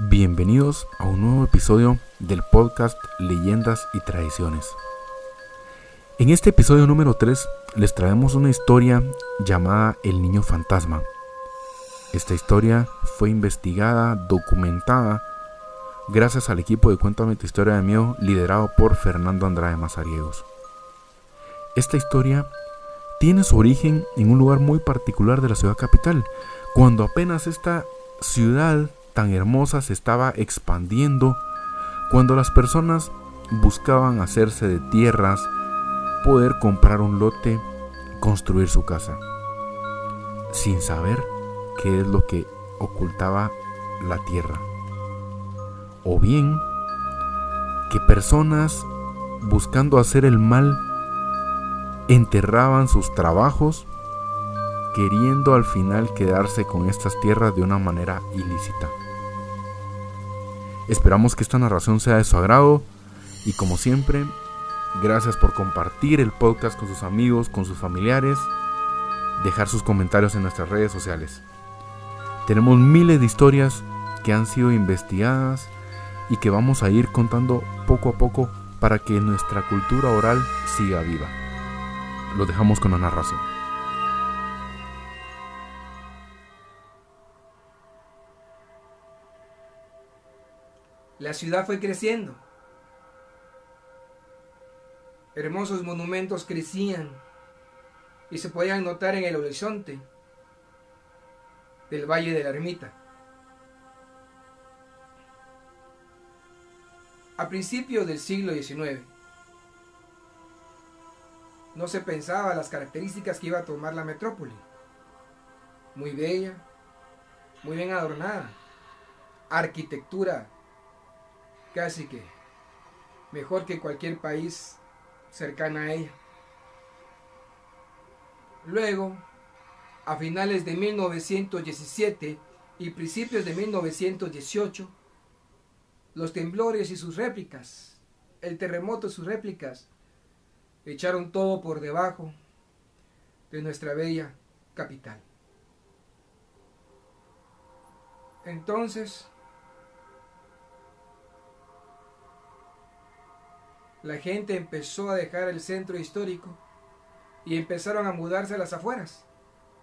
Bienvenidos a un nuevo episodio del podcast Leyendas y Tradiciones. En este episodio número 3 les traemos una historia llamada El Niño Fantasma. Esta historia fue investigada, documentada, gracias al equipo de Cuéntame tu historia de miedo liderado por Fernando Andrade Mazariegos. Esta historia tiene su origen en un lugar muy particular de la ciudad capital, cuando apenas esta ciudad tan hermosa se estaba expandiendo cuando las personas buscaban hacerse de tierras, poder comprar un lote, construir su casa, sin saber qué es lo que ocultaba la tierra. O bien que personas buscando hacer el mal enterraban sus trabajos queriendo al final quedarse con estas tierras de una manera ilícita. Esperamos que esta narración sea de su agrado y como siempre, gracias por compartir el podcast con sus amigos, con sus familiares, dejar sus comentarios en nuestras redes sociales. Tenemos miles de historias que han sido investigadas y que vamos a ir contando poco a poco para que nuestra cultura oral siga viva. Lo dejamos con la narración. La ciudad fue creciendo. Hermosos monumentos crecían y se podían notar en el horizonte del Valle de la Ermita. A principios del siglo XIX, no se pensaba las características que iba a tomar la metrópoli. Muy bella, muy bien adornada, arquitectura casi que mejor que cualquier país cercana a ella. Luego, a finales de 1917 y principios de 1918, los temblores y sus réplicas, el terremoto y sus réplicas, echaron todo por debajo de nuestra bella capital. Entonces, la gente empezó a dejar el centro histórico y empezaron a mudarse a las afueras.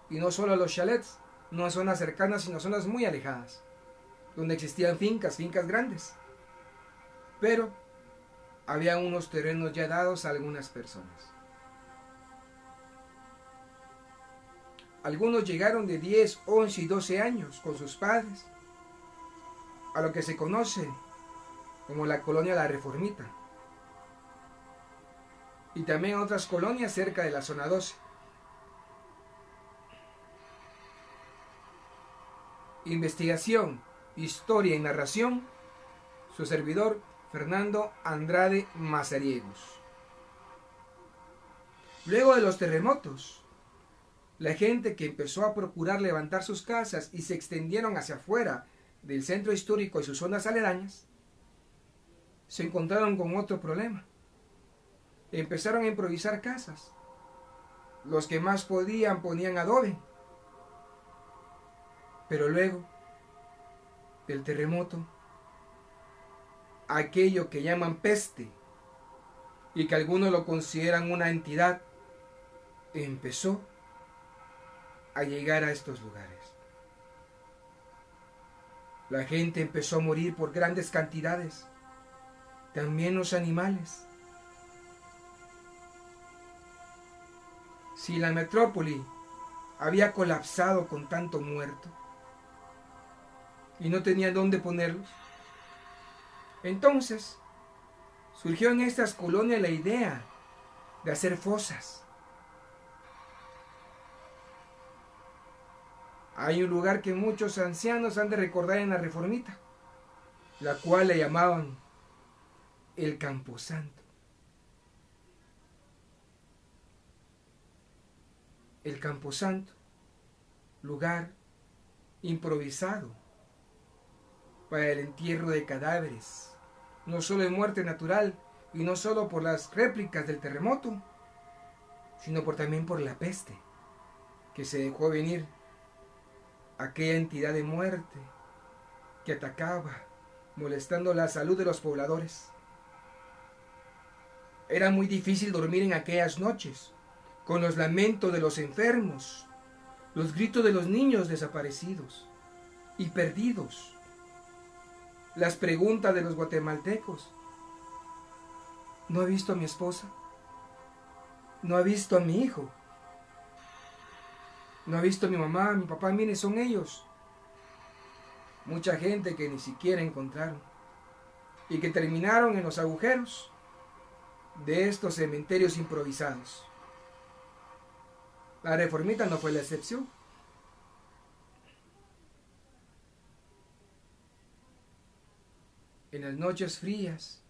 Y no solo a los chalets, no a zonas cercanas, sino a zonas muy alejadas, donde existían fincas, fincas grandes. Pero había unos terrenos ya dados a algunas personas. Algunos llegaron de 10, 11 y 12 años con sus padres a lo que se conoce como la colonia La Reformita y también otras colonias cerca de la zona 12. Investigación, historia y narración, su servidor Fernando Andrade Mazariegos. Luego de los terremotos, la gente que empezó a procurar levantar sus casas y se extendieron hacia afuera del centro histórico y sus zonas aledañas, se encontraron con otro problema empezaron a improvisar casas. Los que más podían ponían adobe. Pero luego del terremoto, aquello que llaman peste y que algunos lo consideran una entidad, empezó a llegar a estos lugares. La gente empezó a morir por grandes cantidades, también los animales. Si la metrópoli había colapsado con tanto muerto y no tenía dónde ponerlos, entonces surgió en estas colonias la idea de hacer fosas. Hay un lugar que muchos ancianos han de recordar en la reformita, la cual le llamaban el Camposanto. El Camposanto, lugar improvisado para el entierro de cadáveres, no solo de muerte natural y no solo por las réplicas del terremoto, sino por, también por la peste que se dejó venir aquella entidad de muerte que atacaba, molestando la salud de los pobladores. Era muy difícil dormir en aquellas noches, con los lamentos de los enfermos, los gritos de los niños desaparecidos y perdidos, las preguntas de los guatemaltecos. ¿No ha visto a mi esposa? ¿No ha visto a mi hijo? ¿No ha visto a mi mamá, a mi papá? Mire, son ellos. Mucha gente que ni siquiera encontraron y que terminaron en los agujeros de estos cementerios improvisados. La reformita no fue la excepción. En las noches frías,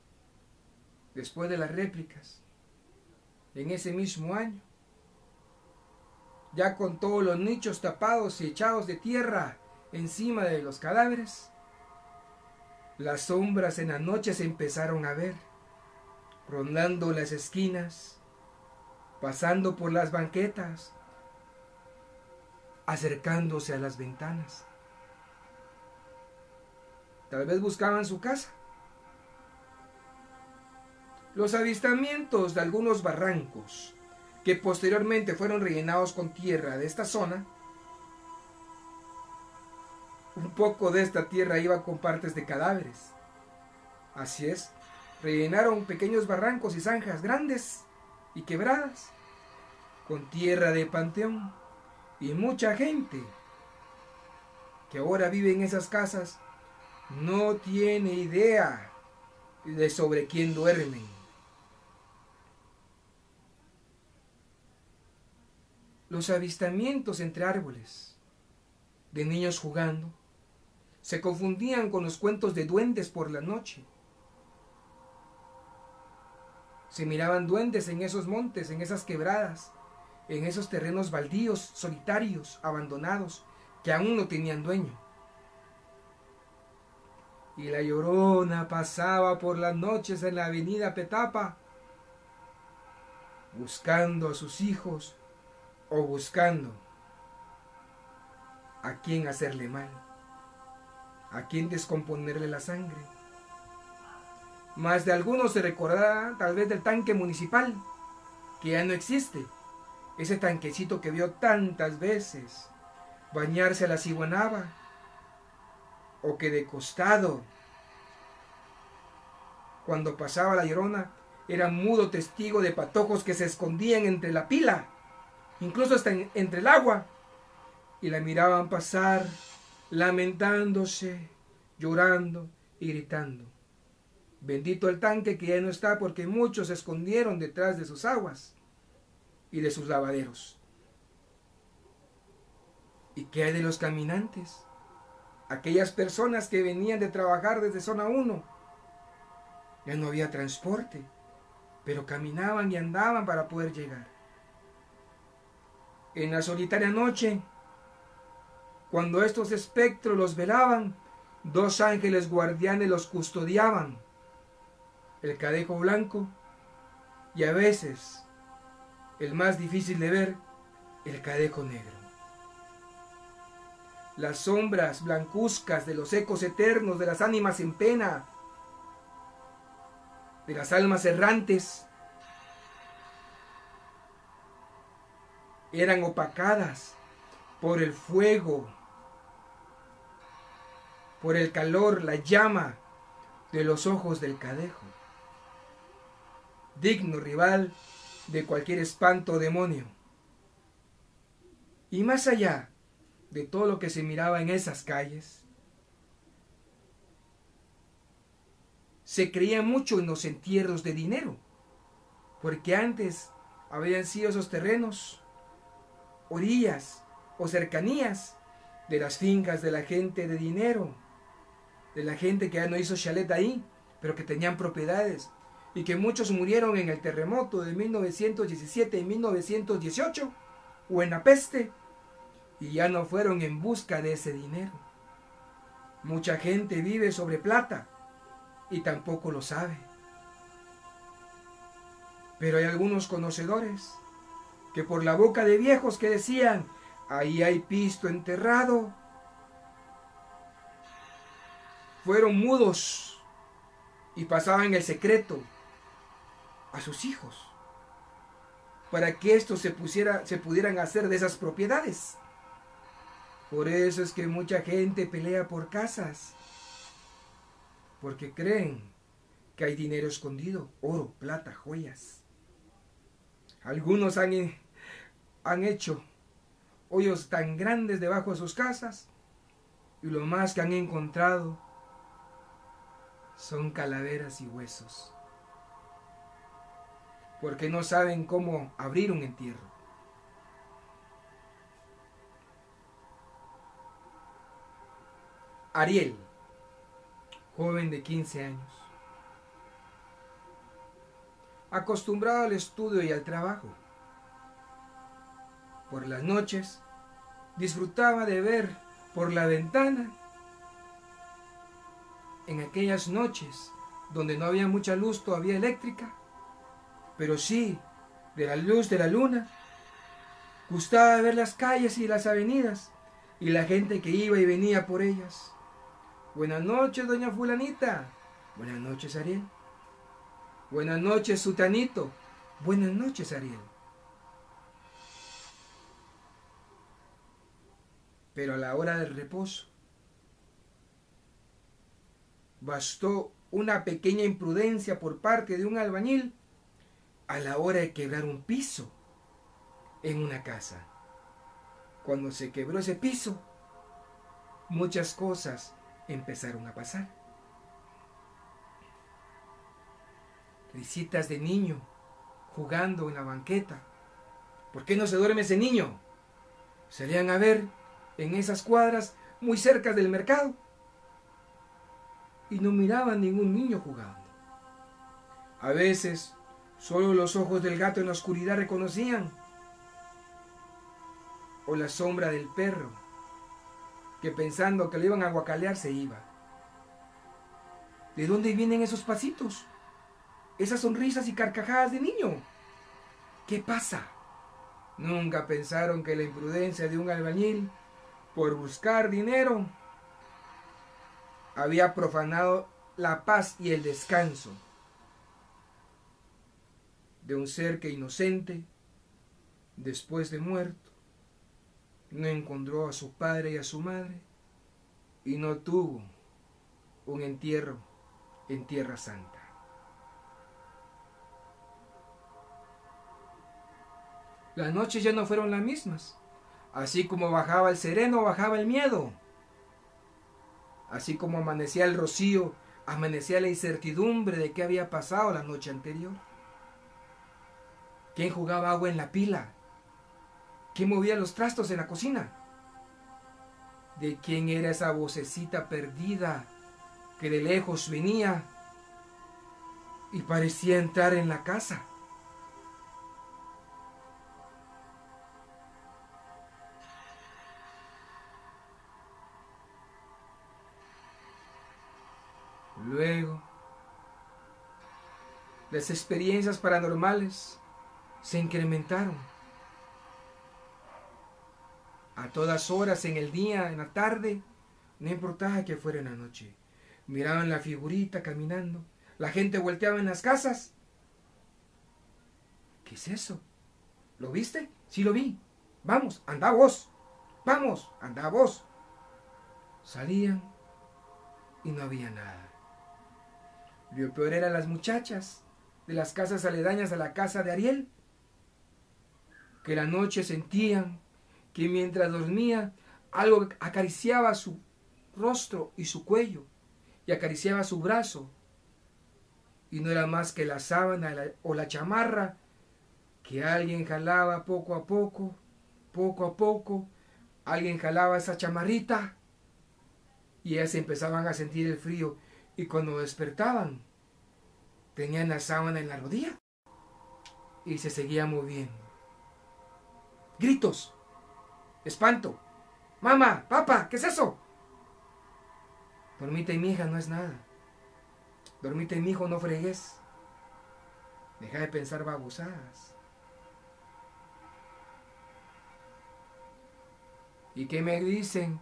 después de las réplicas, en ese mismo año, ya con todos los nichos tapados y echados de tierra encima de los cadáveres, las sombras en la noche se empezaron a ver rondando las esquinas, pasando por las banquetas, acercándose a las ventanas. Tal vez buscaban su casa. Los avistamientos de algunos barrancos, que posteriormente fueron rellenados con tierra de esta zona, un poco de esta tierra iba con partes de cadáveres. Así es, rellenaron pequeños barrancos y zanjas grandes y quebradas con tierra de panteón y mucha gente que ahora vive en esas casas no tiene idea de sobre quién duermen. Los avistamientos entre árboles de niños jugando se confundían con los cuentos de duendes por la noche se miraban duendes en esos montes, en esas quebradas, en esos terrenos baldíos, solitarios, abandonados, que aún no tenían dueño. Y la llorona pasaba por las noches en la avenida Petapa, buscando a sus hijos o buscando a quién hacerle mal, a quién descomponerle la sangre. Más de algunos se recordará tal vez del tanque municipal, que ya no existe. Ese tanquecito que vio tantas veces bañarse a la ciguanaba, o que de costado, cuando pasaba la llorona, era mudo testigo de patojos que se escondían entre la pila, incluso hasta entre el agua, y la miraban pasar, lamentándose, llorando y gritando. Bendito el tanque que ya no está porque muchos se escondieron detrás de sus aguas y de sus lavaderos. ¿Y qué hay de los caminantes? Aquellas personas que venían de trabajar desde zona 1. Ya no había transporte, pero caminaban y andaban para poder llegar. En la solitaria noche, cuando estos espectros los velaban, dos ángeles guardianes los custodiaban el cadejo blanco y a veces, el más difícil de ver, el cadejo negro. Las sombras blancuzcas de los ecos eternos de las ánimas en pena, de las almas errantes, eran opacadas por el fuego, por el calor, la llama de los ojos del cadejo digno rival de cualquier espanto demonio. Y más allá de todo lo que se miraba en esas calles, se creía mucho en los entierros de dinero, porque antes habían sido esos terrenos, orillas o cercanías de las fincas de la gente de dinero, de la gente que ya no hizo chalet ahí, pero que tenían propiedades y que muchos murieron en el terremoto de 1917 y 1918 o en la peste y ya no fueron en busca de ese dinero. Mucha gente vive sobre plata y tampoco lo sabe. Pero hay algunos conocedores que por la boca de viejos que decían, ahí hay pisto enterrado, fueron mudos y pasaban el secreto a sus hijos para que estos se, pusiera, se pudieran hacer de esas propiedades. Por eso es que mucha gente pelea por casas, porque creen que hay dinero escondido, oro, plata, joyas. Algunos han, han hecho hoyos tan grandes debajo de sus casas y lo más que han encontrado son calaveras y huesos. Porque no saben cómo abrir un entierro. Ariel, joven de 15 años, acostumbrado al estudio y al trabajo. Por las noches disfrutaba de ver por la ventana en aquellas noches donde no había mucha luz todavía eléctrica, pero sí de la luz de la luna, gustaba ver las calles y las avenidas y la gente que iba y venía por ellas. Buenas noches, doña fulanita. Buenas noches, Ariel. Buenas noches, Sutanito. Buenas noches, Ariel. Pero a la hora del reposo, bastó una pequeña imprudencia por parte de un albañil a la hora de quebrar un piso en una casa. Cuando se quebró ese piso, muchas cosas empezaron a pasar. Visitas de niño jugando en la banqueta. ¿Por qué no se duerme ese niño? Salían a ver en esas cuadras muy cerca del mercado y no miraban ningún niño jugando. A veces solo los ojos del gato en la oscuridad reconocían o la sombra del perro que pensando que le iban a guacalear se iba. ¿De dónde vienen esos pasitos? Esas sonrisas y carcajadas de niño. ¿Qué pasa? Nunca pensaron que la imprudencia de un albañil por buscar dinero había profanado la paz y el descanso de un ser que inocente, después de muerto, no encontró a su padre y a su madre y no tuvo un entierro en Tierra Santa. Las noches ya no fueron las mismas. Así como bajaba el sereno, bajaba el miedo. Así como amanecía el rocío, amanecía la incertidumbre de qué había pasado la noche anterior. ¿Quién jugaba agua en la pila? ¿Quién movía los trastos en la cocina? ¿De quién era esa vocecita perdida que de lejos venía y parecía entrar en la casa? Luego, las experiencias paranormales se incrementaron a todas horas, en el día, en la tarde, no importaba que fuera en la noche. Miraban la figurita caminando, la gente volteaba en las casas. ¿Qué es eso? ¿Lo viste? Sí lo vi. Vamos, anda vos. Vamos, anda vos. Salían y no había nada. Lo peor eran las muchachas de las casas aledañas a la casa de Ariel, que la noche sentían que mientras dormía algo acariciaba su rostro y su cuello y acariciaba su brazo. Y no era más que la sábana o la chamarra que alguien jalaba poco a poco, poco a poco, alguien jalaba esa chamarrita y ellas empezaban a sentir el frío y cuando despertaban tenían la sábana en la rodilla y se seguía moviendo. Gritos, Espanto. Mamá, papá, ¿qué es eso? Dormite mi hija, no es nada. Dormite mi hijo, no fregues. Deja de pensar babosadas. ¿Y qué me dicen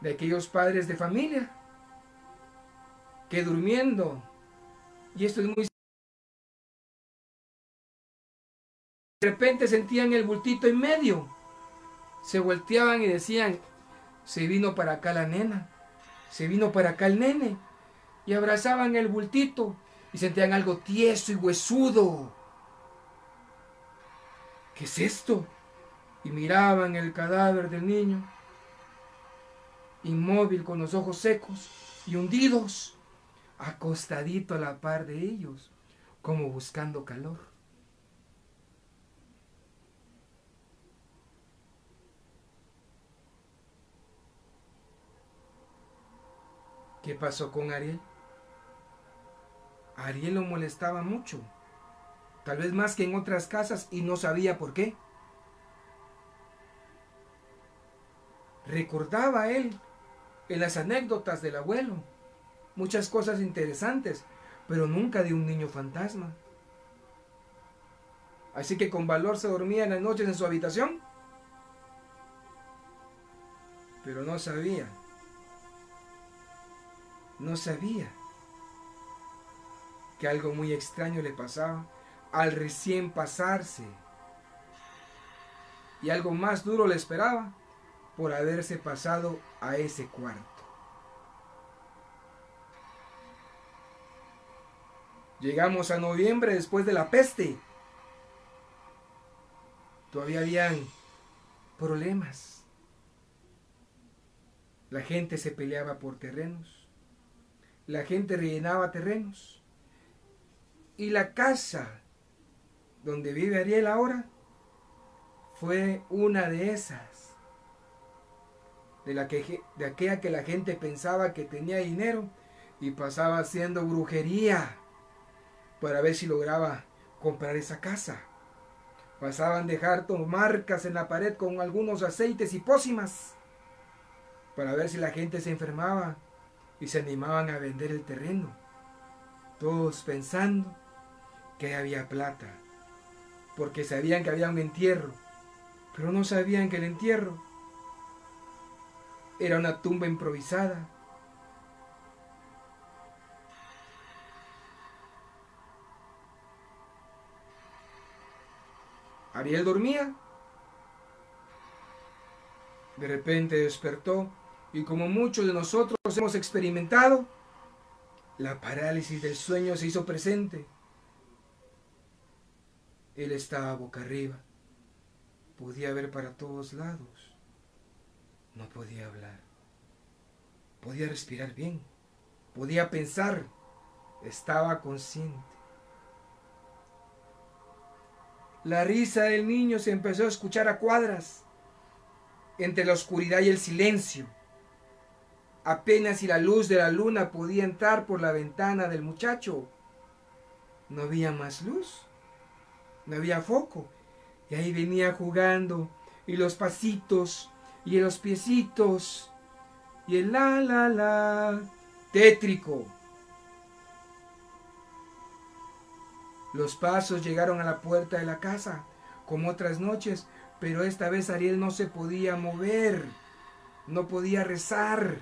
de aquellos padres de familia que durmiendo, y esto es muy... De repente sentían el bultito en medio, se volteaban y decían, se vino para acá la nena, se vino para acá el nene, y abrazaban el bultito y sentían algo tieso y huesudo. ¿Qué es esto? Y miraban el cadáver del niño, inmóvil con los ojos secos y hundidos, acostadito a la par de ellos, como buscando calor. ¿Qué pasó con Ariel? Ariel lo molestaba mucho, tal vez más que en otras casas y no sabía por qué. Recordaba él en las anécdotas del abuelo muchas cosas interesantes, pero nunca de un niño fantasma. Así que con valor se dormía en las noches en su habitación, pero no sabía, no sabía que algo muy extraño le pasaba al recién pasarse. Y algo más duro le esperaba por haberse pasado a ese cuarto. Llegamos a noviembre después de la peste. Todavía habían problemas. La gente se peleaba por terrenos. La gente rellenaba terrenos. Y la casa donde vive Ariel ahora fue una de esas. De, la que, de aquella que la gente pensaba que tenía dinero y pasaba haciendo brujería para ver si lograba comprar esa casa. Pasaban dejar marcas en la pared con algunos aceites y pócimas para ver si la gente se enfermaba y se animaban a vender el terreno. Todos pensando que había plata, porque sabían que había un entierro, pero no sabían que el entierro era una tumba improvisada. Ariel dormía. De repente despertó y como muchos de nosotros hemos experimentado, la parálisis del sueño se hizo presente. Él estaba boca arriba. Podía ver para todos lados. No podía hablar. Podía respirar bien. Podía pensar. Estaba consciente. La risa del niño se empezó a escuchar a cuadras entre la oscuridad y el silencio. Apenas si la luz de la luna podía entrar por la ventana del muchacho. No había más luz no había foco. Y ahí venía jugando, y los pasitos, y los piecitos, y el la la la, tétrico. Los pasos llegaron a la puerta de la casa, como otras noches, pero esta vez Ariel no se podía mover, no podía rezar.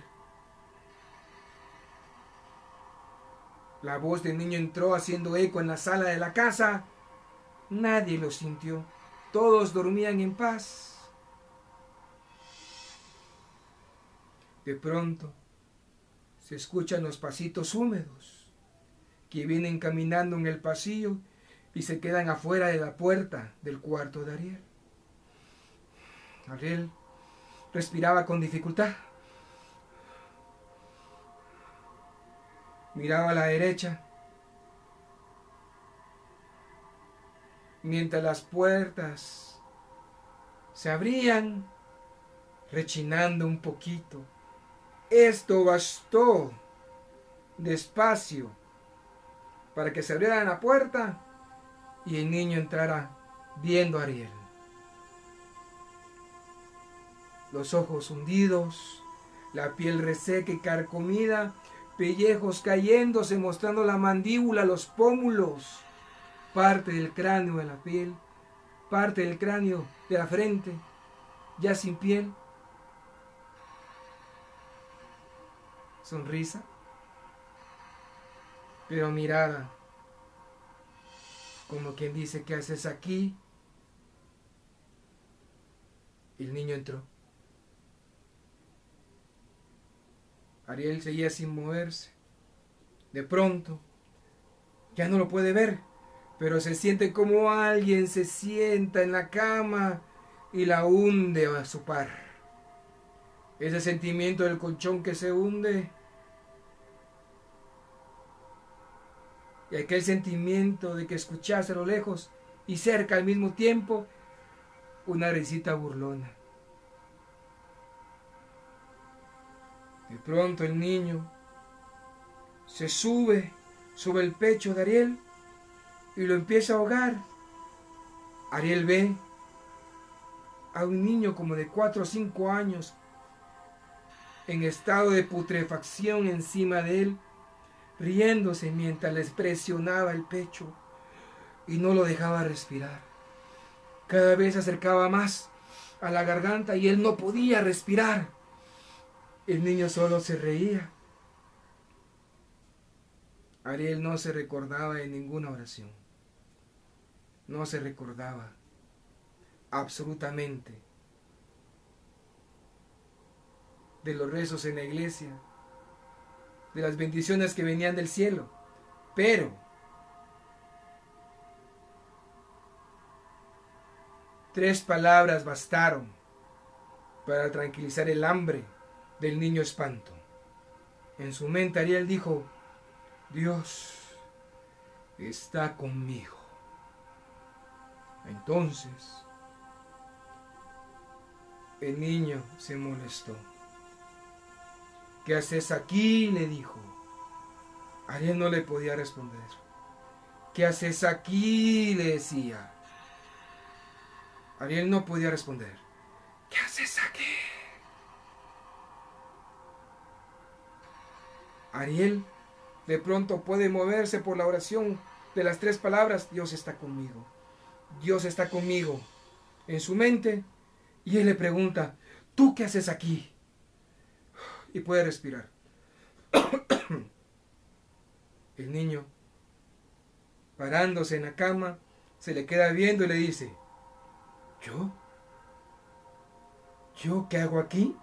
La voz del niño entró haciendo eco en la sala de la casa Nadie lo sintió. Todos dormían en paz. De pronto se escuchan los pasitos húmedos que vienen caminando en el pasillo y se quedan afuera de la puerta del cuarto de Ariel. Ariel respiraba con dificultad. Miraba a la derecha mientras las puertas se abrían, rechinando un poquito. Esto bastó despacio para que se abriera la puerta y el niño entrara viendo a Ariel. Los ojos hundidos, la piel reseca y carcomida, pellejos cayéndose mostrando la mandíbula, los pómulos parte del cráneo de la piel, parte del cráneo de la frente, ya sin piel. Sonrisa. pero mirada, como quien dice, ¿qué haces aquí? El niño entró. Ariel seguía sin moverse. De pronto, ya no lo puede ver, pero se siente como alguien se sienta en la cama y la hunde a su par. Ese sentimiento del colchón que se hunde y aquel sentimiento de que escuchase a lo lejos y cerca al mismo tiempo una risita burlona. De pronto el niño se sube sobre el pecho de Ariel y lo empieza a ahogar. Ariel ve a un niño como de 4 o 5 años en estado de putrefacción encima de él, riéndose mientras les presionaba el pecho y no lo dejaba respirar. Cada vez se acercaba más a la garganta y él no podía respirar. El niño solo se reía. Ariel no se recordaba de ninguna oración. No se recordaba absolutamente de los rezos en la iglesia, de las bendiciones que venían del cielo. Pero tres palabras bastaron para tranquilizar el hambre del niño espanto. En su mente Ariel dijo, Dios está conmigo. Entonces, el niño se molestó. ¿Qué haces aquí? le dijo. Ariel no le podía responder. ¿Qué haces aquí? le decía. Ariel no podía responder. ¿Qué haces aquí? Ariel de pronto puede moverse por la oración de las tres palabras, Dios está conmigo. Dios está conmigo en su mente y él le pregunta, ¿tú qué haces aquí? Y puede respirar. El niño, parándose en la cama, se le queda viendo y le dice, ¿yo? ¿Yo qué hago aquí?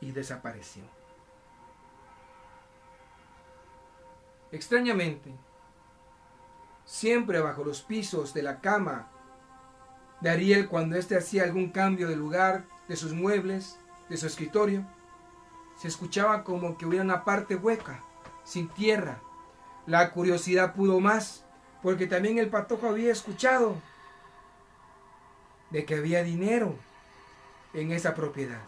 Y desapareció. Extrañamente, siempre bajo los pisos de la cama de Ariel cuando éste hacía algún cambio de lugar de sus muebles, de su escritorio, se escuchaba como que hubiera una parte hueca, sin tierra. La curiosidad pudo más, porque también el patojo había escuchado de que había dinero en esa propiedad.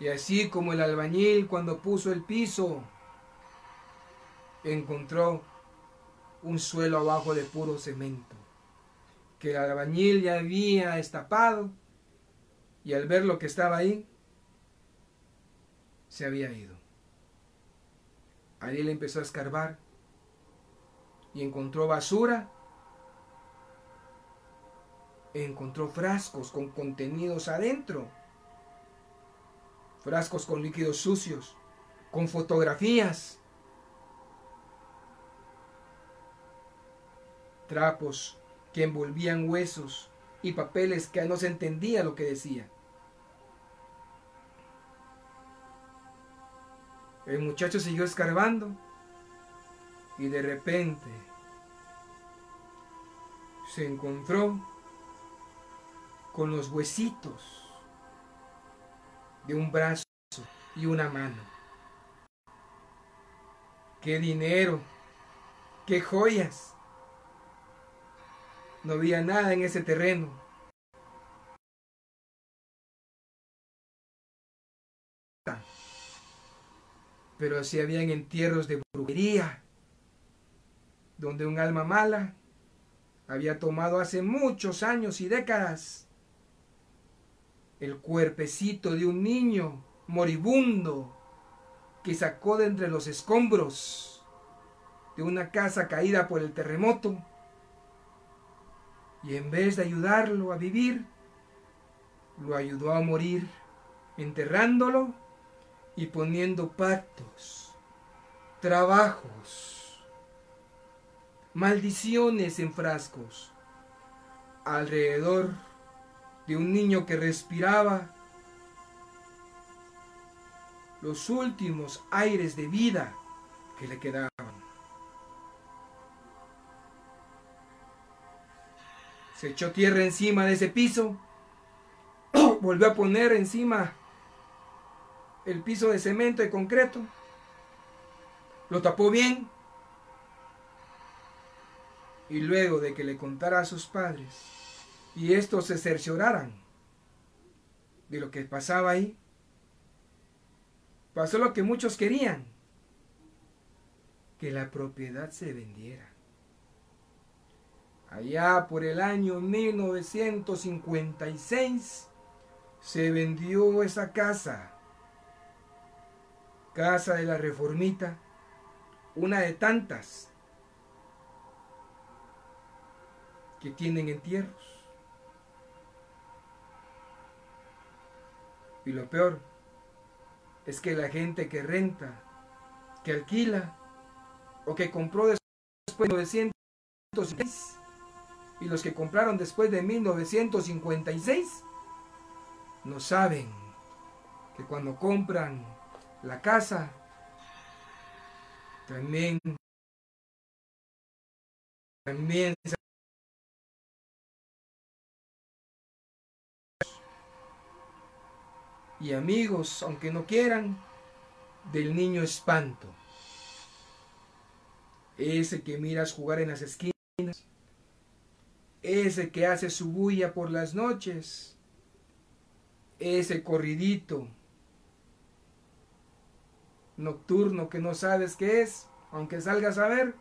Y así como el albañil cuando puso el piso encontró un suelo abajo de puro cemento, que el albañil ya había estapado y al ver lo que estaba ahí, se había ido. Ariel empezó a escarbar y encontró basura, encontró frascos con contenidos adentro, frascos con líquidos sucios, con fotografías, trapos que envolvían huesos y papeles que no se entendía lo que decía. El muchacho siguió escarbando y de repente se encontró con los huesitos de un brazo y una mano. ¡Qué dinero! ¡Qué joyas! No había nada en ese terreno. Pero sí habían entierros de brujería, donde un alma mala había tomado hace muchos años y décadas el cuerpecito de un niño moribundo que sacó de entre los escombros de una casa caída por el terremoto. Y en vez de ayudarlo a vivir, lo ayudó a morir, enterrándolo y poniendo pactos, trabajos, maldiciones en frascos alrededor de un niño que respiraba. Los últimos aires de vida que le quedaban. Se echó tierra encima de ese piso, volvió a poner encima el piso de cemento y concreto, lo tapó bien. Y luego de que le contara a sus padres y estos se cercioraran de lo que pasaba ahí, pasó lo que muchos querían, que la propiedad se vendiera. Allá por el año 1956 se vendió esa casa, casa de la reformita, una de tantas que tienen entierros. Y lo peor es que la gente que renta, que alquila o que compró después de 1906 y los que compraron después de 1956 no saben que cuando compran la casa también también y amigos, aunque no quieran, del niño espanto. Ese que miras jugar en las esquinas, ese que hace su bulla por las noches, ese corridito. Nocturno que no sabes qué es, aunque salgas a ver,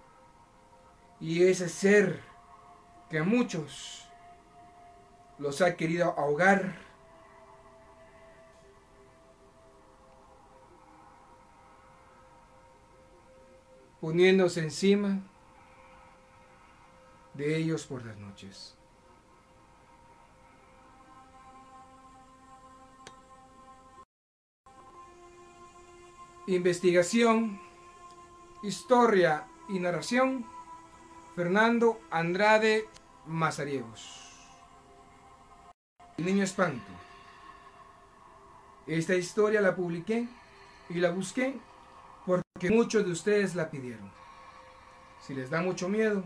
y ese ser que a muchos los ha querido ahogar poniéndose encima de ellos por las noches. Investigación, historia y narración, Fernando Andrade Mazariegos. El niño espanto. Esta historia la publiqué y la busqué porque muchos de ustedes la pidieron. Si les da mucho miedo,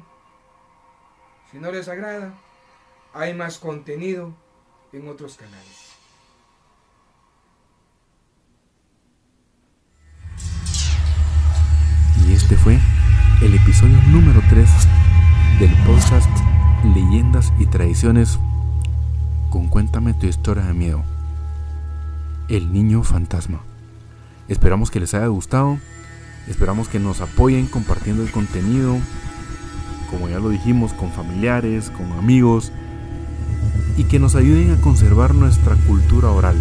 si no les agrada, hay más contenido en otros canales. Y este fue el episodio número 3 del podcast Leyendas y Tradiciones con Cuéntame tu historia de miedo. El niño fantasma. Esperamos que les haya gustado. Esperamos que nos apoyen compartiendo el contenido. Como ya lo dijimos, con familiares, con amigos. Y que nos ayuden a conservar nuestra cultura oral.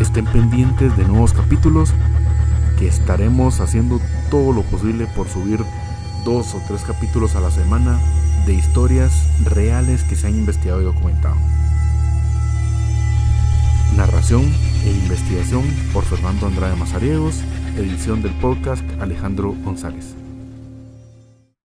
Estén pendientes de nuevos capítulos que estaremos haciendo todo lo posible por subir dos o tres capítulos a la semana de historias reales que se han investigado y documentado. Narración e investigación por Fernando Andrade Mazariegos, edición del podcast Alejandro González.